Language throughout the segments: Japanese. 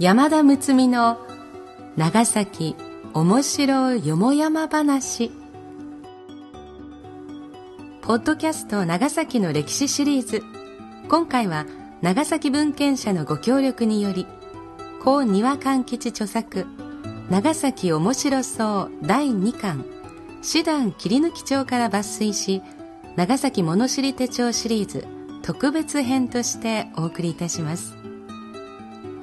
山田睦美の長崎面白よもやま話。ポッドキャスト長崎の歴史シリーズ。今回は長崎文献社のご協力により高庭勘吉著作長崎面白そう第2巻師団切り抜き帳から抜粋し長崎物知り手帳シリーズ特別編としてお送りいたします。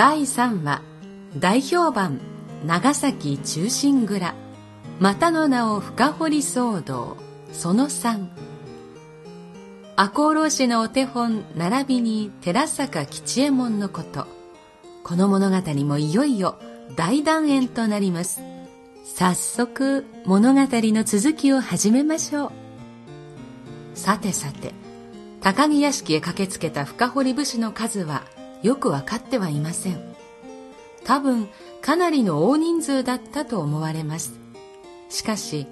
第3話大評判長崎中心蔵。またの名を深掘り騒動その3赤穂浪士のお手本並びに寺坂吉右衛門のこと。この物語もいよいよ大団円となります。早速物語の続きを始めましょう。さてさて高木屋敷へ駆けつけた深堀武士の数はよく分かってはいません。多分かなりの大人数だったと思われます。しかし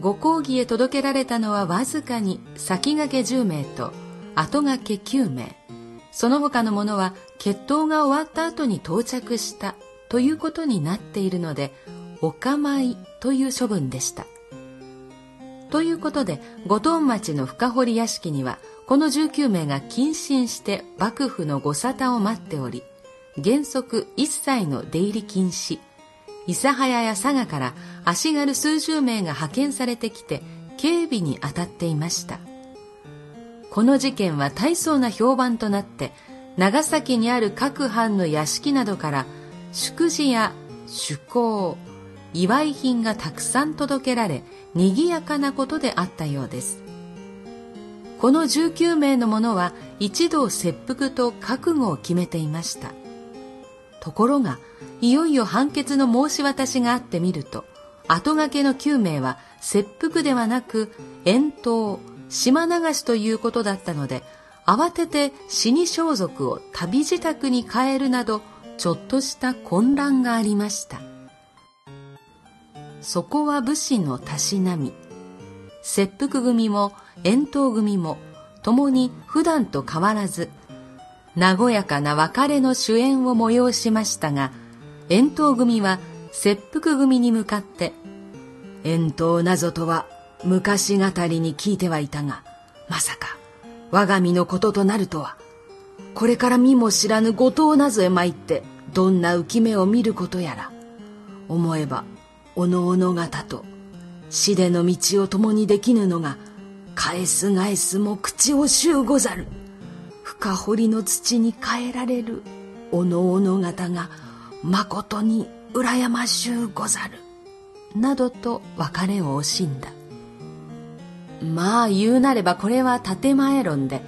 ご講義へ届けられたのはわずかに先駆け10名と後駆け9名。その他の者は決闘が終わった後に到着したということになっているのでお構いという処分でした。ということで五島町の深堀屋敷にはこの19名が謹慎して幕府のご沙汰を待っており原則一切の出入り禁止。諫早や佐賀から足軽数十名が派遣されてきて警備に当たっていました。この事件は大層な評判となって長崎にある各藩の屋敷などから祝辞や趣向祝い品がたくさん届けられ賑やかなことであったようです。この19名の者は一同切腹と覚悟を決めていました。ところがいよいよ判決の申し渡しがあってみると後掛けの9名は切腹ではなく遠投島流しということだったので慌てて死に装束を旅自宅に変えるなどちょっとした混乱がありました。そこは武士のたしなみ。切腹組も遠投組も共に普段と変わらず和やかな別れの主演を催しましたが遠投組は切腹組に向かって「遠投なぞとは昔語りに聞いてはいたがまさか我が身のこととなるとはこれから見も知らぬ後藤なぞへ参ってどんな浮き目を見ることやら思えばおのおの方と死での道を共にできぬのが返す返すも口をしゅうござる。深堀の土に変えられるおのおの方がまことに羨ましゅうござる。などと別れを惜しんだ。まあ言うなればこれは建前論で、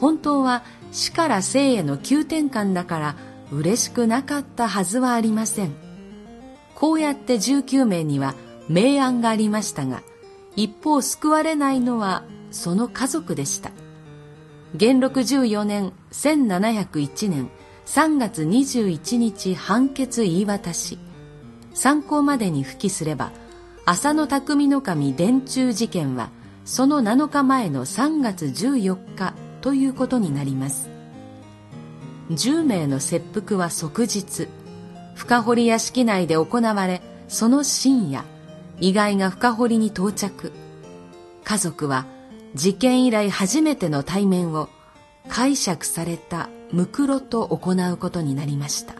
本当は死から生への急転換だから嬉しくなかったはずはありません。こうやって19名には明暗がありましたが、一方救われないのはその家族でした。元禄14年1701年3月21日判決言い渡し参考までに付記すれば浅野匠の神電柱事件はその7日前の3月14日ということになります10名の切腹は即日深堀屋敷内で行われその深夜意外が深堀に到着。家族は事件以来初めての対面を解釈されたムクロと行うことになりました。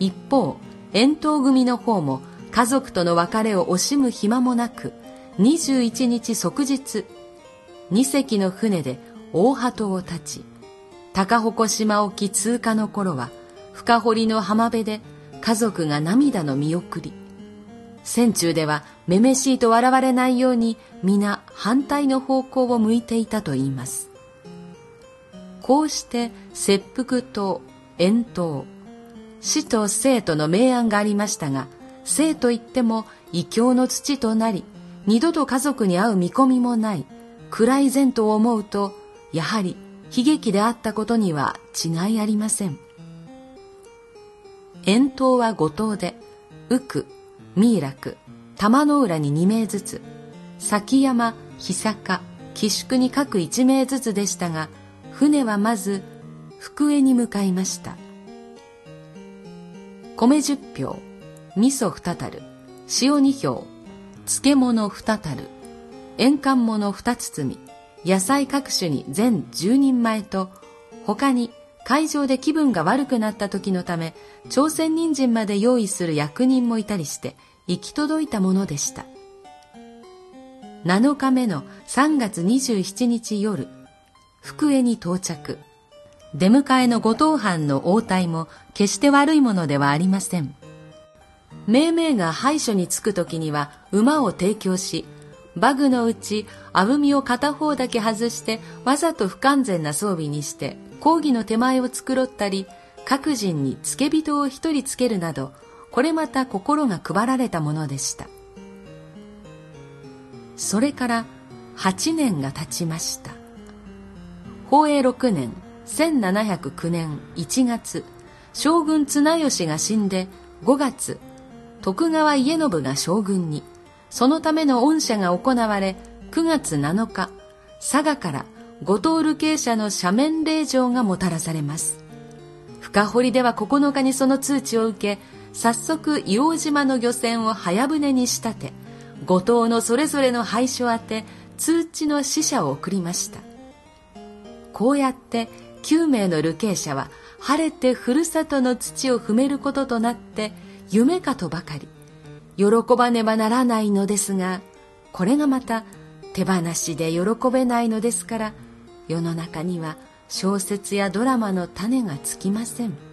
一方遠投組の方も家族との別れを惜しむ暇もなく21日即日2隻の船で大鳩を立ち高鉾島沖通過の頃は深堀の浜辺で家族が涙の見送り。船中ではめめしいと笑われないように皆反対の方向を向いていたといいます。こうして切腹と遠投死と生との明暗がありましたが生といっても異教の土となり二度と家族に会う見込みもない暗い前途を思うとやはり悲劇であったことには違いありません。遠投は五島で浮くミイラク玉の浦に2名ずつ崎山久坂寄宿に各1名ずつでしたが船はまず福江に向かいました。米10票味噌2たる塩2票漬物2たる塩缶物2包み野菜各種に全10人前と他に会場で気分が悪くなった時のため朝鮮人参まで用意する役人もいたりして行き届いたものでした。7日目の3月27日夜福江に到着。出迎えの後藤藩の応対も決して悪いものではありません。命名が廃所に着く時には馬を提供しバグのうちあぶみを片方だけ外してわざと不完全な装備にして講義の手前を繕ったり各人に付け人を一人つけるなどこれまた心が配られたものでした。それから8年が経ちました。宝永6年1709年1月将軍綱吉が死んで5月徳川家信が将軍にそのための恩赦が行われ9月7日佐賀から五島流慶社の斜面令状がもたらされます。深堀では9日にその通知を受け早速硫黄島の漁船を早船に仕立て五島のそれぞれの廃所宛て通知の使者を送りました。こうやって9名の流刑者は晴れてふるさとの土を踏めることとなって夢かとばかり。喜ばねばならないのですがこれがまた手放しで喜べないのですから世の中には小説やドラマの種がつきません。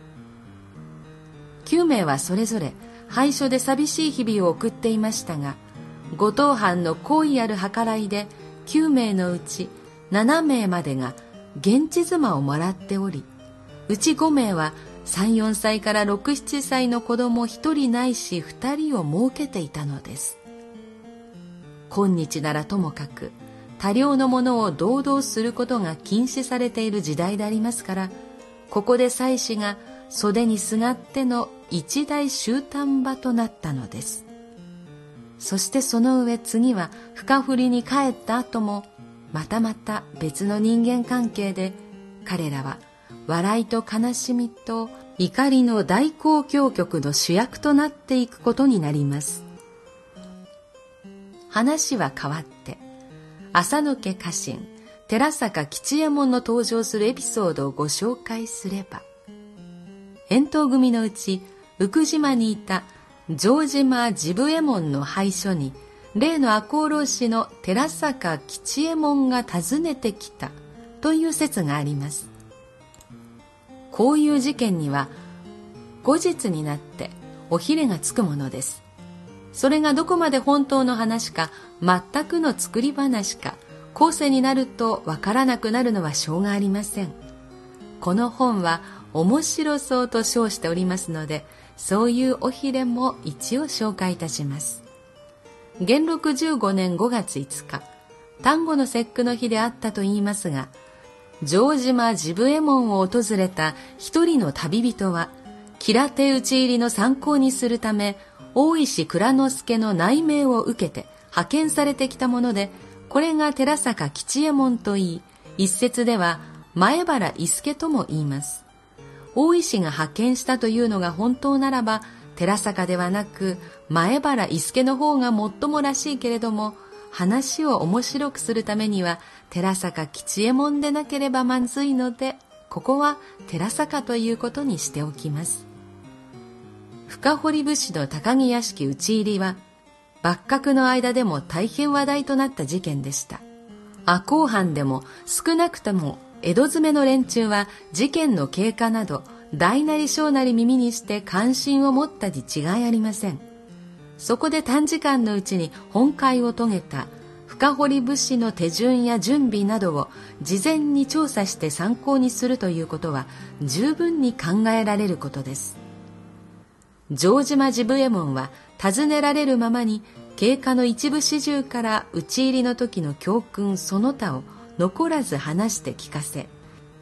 9名はそれぞれ廃所で寂しい日々を送っていましたが五島藩の好意ある計らいで9名のうち7名までが現地妻をもらっておりうち5名は34歳から67歳の子供1人ないし2人を設けていたのです今日ならともかく多量のものを堂々することが禁止されている時代でありますからここで妻子が袖にすがっての一大終端場となったのです。そしてその上次は深振りに帰った後もまたまた別の人間関係で彼らは笑いと悲しみと怒りの大交響曲の主役となっていくことになります。話は変わって浅野家家臣寺坂吉右衛門の登場するエピソードをご紹介すれば遠藤組のうち福島にいた城島治部右衛門の廃所に例の赤穂浪士の寺坂吉右衛門が訪ねてきたという説があります。こういう事件には後日になっておひれがつくものです。それがどこまで本当の話か全くの作り話か後世になるとわからなくなるのはしょうがありません。この本は面白そうと称しておりますのでそういうおひれも一応紹介いたします。元禄15年5月5日端午の節句の日であったと言いますが城島治部右衛門を訪れた一人の旅人は吉手討ち入りの参考にするため大石蔵之助の内命を受けて派遣されてきたものでこれが寺坂吉右衛門といい一説では前原伊助とも言います。大石が派遣したというのが本当ならば寺坂ではなく前原伊助の方が最もらしいけれども話を面白くするためには寺坂吉右衛門でなければまずいのでここは寺坂ということにしておきます。深堀武士の高木屋敷討ち入りは幕閣の間でも大変話題となった事件でした。赤穂藩でも少なくとも江戸詰めの連中は事件の経過など大なり小なり耳にして関心を持ったに違いありません。そこで短時間のうちに本会を遂げた深掘物資の手順や準備などを事前に調査して参考にするということは十分に考えられることです。城島治部右衛門は尋ねられるままに経過の一部始終から討ち入りの時の教訓その他を残らず話して聞かせ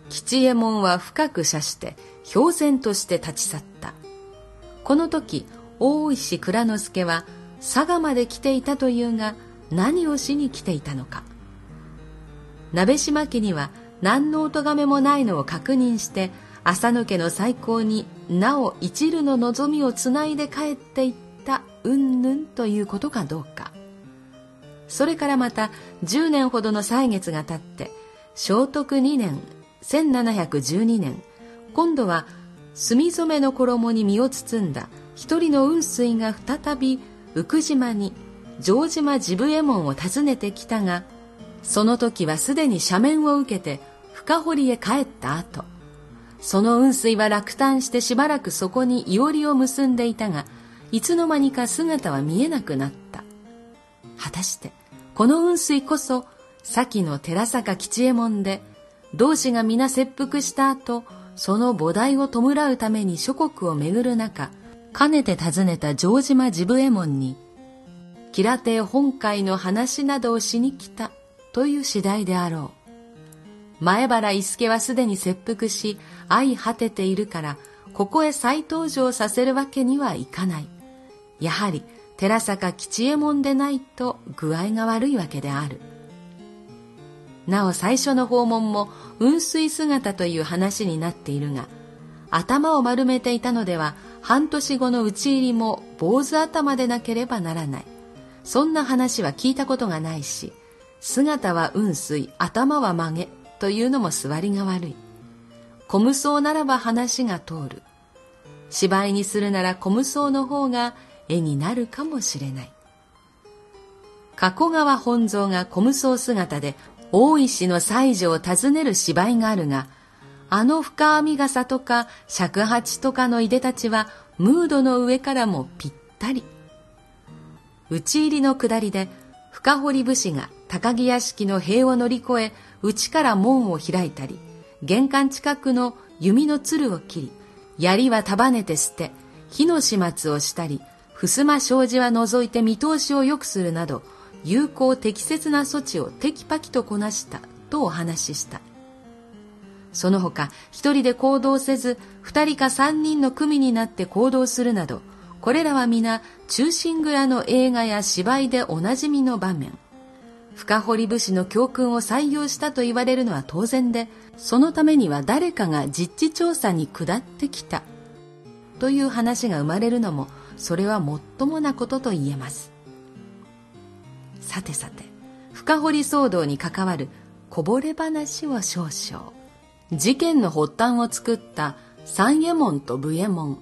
吉右衛門は深く射して氷然として立ち去った。この時大石蔵之助は佐賀まで来ていたというが何をしに来ていたのか。鍋島家には何のお咎めもないのを確認して浅野家の最高になお一縷の望みをつないで帰っていったうんぬんということかどうか。それからまた10年ほどの歳月が経って聖徳2年1712年今度は墨染めの衣に身を包んだ一人の雲水が再び浮島に城島治部右衛門を訪ねてきたがその時はすでに斜面を受けて深堀へ帰った後。その雲水は落胆してしばらくそこにいおりを結んでいたがいつの間にか姿は見えなくなった果たしてこの雲水こそ先の寺坂吉右衛門で同志が皆切腹した後その菩提を弔うために諸国を巡る中かねて訪ねた城島治部右衛門に吉良亭本会の話などをしに来たという次第であろう。前原伊助はすでに切腹し、相果てているから、ここへ再登場させるわけにはいかない。やはり、寺坂吉右衛門でないと具合が悪いわけである。なお最初の訪問も雲水姿という話になっているが、頭を丸めていたのでは半年後の討ち入りも坊主頭でなければならない。そんな話は聞いたことがないし、姿は雲水、頭は曲げというのも座りが悪い。小無双ならば話が通る。芝居にするなら小無双の方が絵になるかもしれない。加古川本蔵が小無双姿で大石の西条を訪ねる芝居があるが、あの深編み傘とか尺八とかのいでたちはムードの上からもぴったり。討ち入りの下りで深堀武士が高木屋敷の塀を乗り越え内から門を開いたり玄関近くの弓のつるを切り槍は束ねて捨て火の始末をしたり襖障子は除いて見通しを良くするなど有効適切な措置をテキパキとこなしたとお話ししたその他一人で行動せず二人か三人の組になって行動するなどこれらは皆中心蔵の映画や芝居でおなじみの場面。深堀武士の教訓を採用したと言われるのは当然で、そのためには誰かが実地調査に下ってきた。という話が生まれるのも、それはもっともなことと言えます。さてさて、深堀騒動に関わるこぼれ話を少々。事件の発端を作った三右衛門と武右衛門。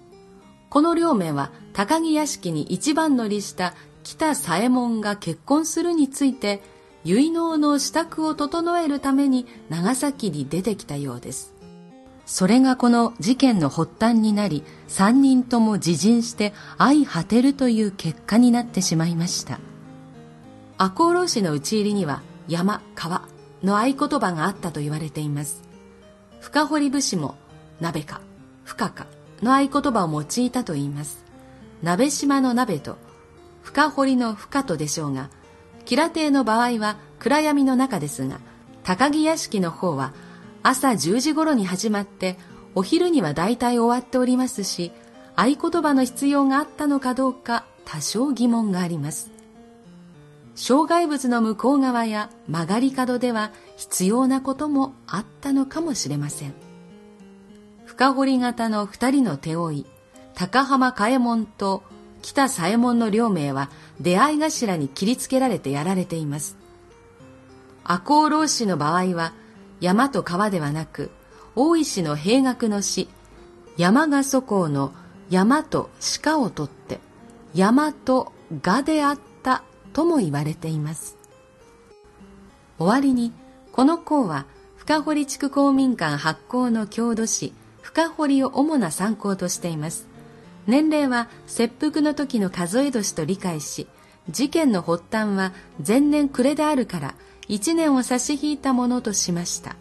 この両名は高木屋敷に一番乗りした北左衛門が結婚するについて結納の支度を整えるために長崎に出てきたようです。それがこの事件の発端になり、三人とも自陣して相果てるという結果になってしまいました。赤穂浪士の討ち入りには山、川の合言葉があったと言われています。深堀武士も鍋か、深か、の合言葉を用いたといいます。鍋島の鍋と深堀の深とでしょうが、吉良亭の場合は暗闇の中ですが、高木屋敷の方は朝10時頃に始まってお昼には大体終わっておりますし、合言葉の必要があったのかどうか多少疑問があります。障害物の向こう側や曲がり角では必要なこともあったのかもしれません。深堀型の二人の手負い、高浜嘉右衛門と北左衛門の両名は出会い頭に切りつけられてやられています。赤穂浪士の場合は山と川ではなく、大石の兵学の詩、山が祖公の山と鹿を取って、山とがであったとも言われています。終わりに、この項は深堀地区公民館発行の郷土史深堀を主な参考としています年齢は切腹の時の数え年と理解し事件の発端は前年暮れであるから1年を差し引いたものとしました。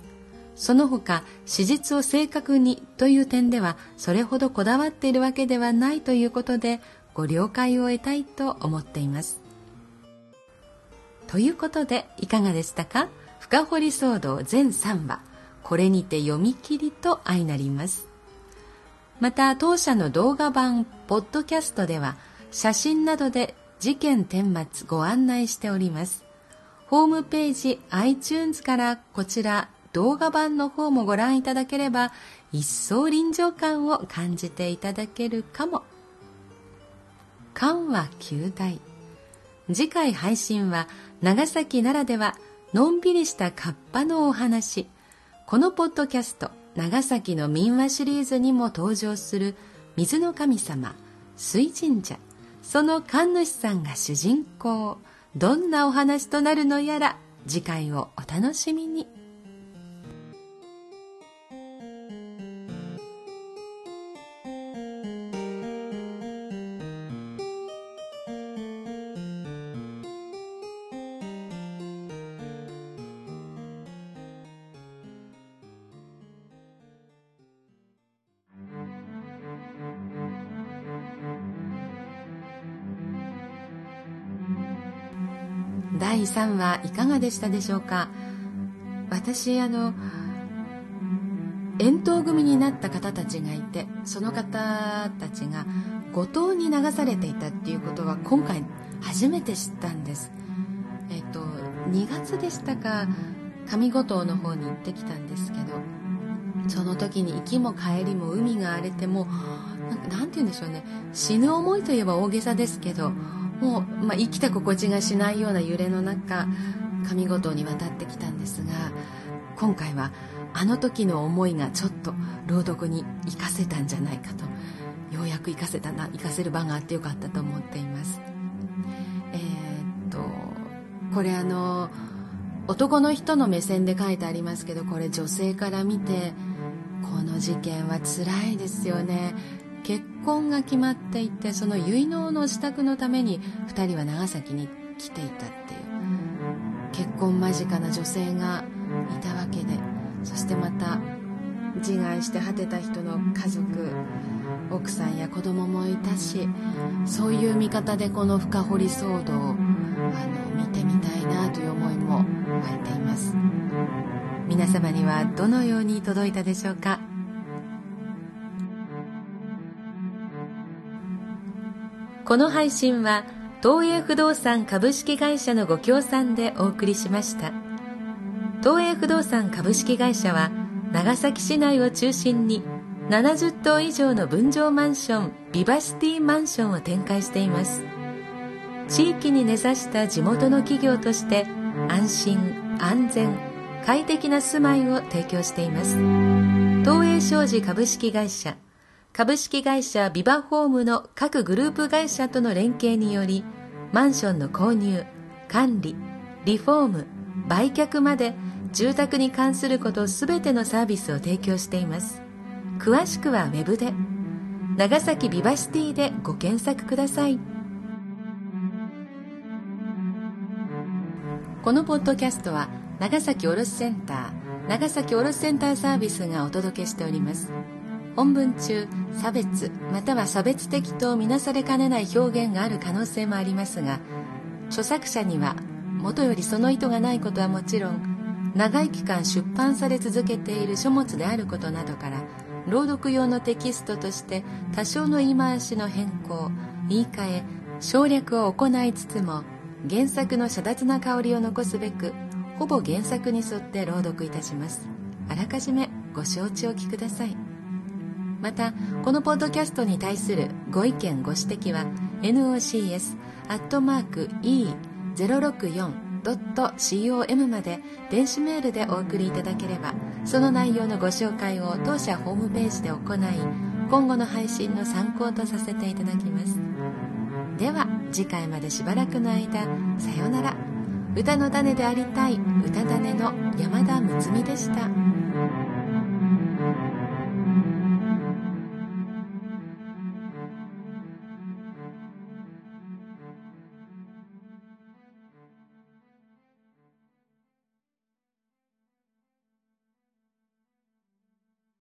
その他史実を正確にという点ではそれほどこだわっているわけではないということでご了解を得たいと思っています。ということでいかがでしたか？深掘り騒動全3話。これにて読み切りと相なります。また当社の動画版ポッドキャストでは写真などで事件顛末ご案内しております。ホームページ iTunes からこちら動画版の方もご覧いただければ一層臨場感を感じていただけるかも。緩和9大次回配信は長崎ならではのんびりしたカッパのお話。このポッドキャスト長崎の民話シリーズにも登場する水の神様水神社その神主さんが主人公どんなお話となるのやら次回をお楽しみに。第3話いかがでしたでしょうか？私あの遠投組になった方たちがいてその方たちが五島に流されていたっていうことは今回初めて知ったんです。えっと2月でしたか上五島の方に行ってきたんですけどその時に行きも帰りも海が荒れても何て言うんでしょうね。死ぬ思いといえば大げさですけどもう、まあ、生きた心地がしないような揺れの中上五島に渡ってきたんですが今回はあの時の思いがちょっと朗読に生かせたんじゃないかとようやく生かせたな生かせる場があってよかったと思っています。えー、っとこれあの男の人の目線で書いてありますけどこれ女性から見てこの事件は辛いですよね。結婚が決まっていてその結納の支度のために2人は長崎に来ていたっていう。結婚間近な女性がいたわけでそしてまた自害して果てた人の家族奥さんや子供もいたしそういう見方でこの深掘り騒動をあの見てみたいなという思いも湧いています。皆様にはどのように届いたでしょうか？この配信は東映不動産株式会社のご協賛でお送りしました。東映不動産株式会社は長崎市内を中心に70棟以上の分譲マンションビバシティマンションを展開しています。地域に根ざした地元の企業として安心安全快適な住まいを提供しています。東映商事株式会社株式会社ビバホームの各グループ会社との連携によりマンションの購入管理リフォーム売却まで住宅に関することすべてのサービスを提供しています。詳しくはウェブで長崎ビバシティでご検索ください。このポッドキャストは長崎卸センター長崎卸センターサービスがお届けしております。本文中差別または差別的とみなされかねない表現がある可能性もありますが著作者にはもとよりその意図がないことはもちろん長い期間出版され続けている書物であることなどから朗読用のテキストとして多少の言い回しの変更言い換え省略を行いつつも原作の遮奪な香りを残すべくほぼ原作に沿って朗読いたします。あらかじめご承知おきください。またこのポッドキャストに対するご意見ご指摘は nocs.e064.com まで電子メールでお送りいただければその内容のご紹介を当社ホームページで行い今後の配信の参考とさせていただきますでは次回までしばらくの間さようなら歌の種でありたい歌種の山田睦美でした。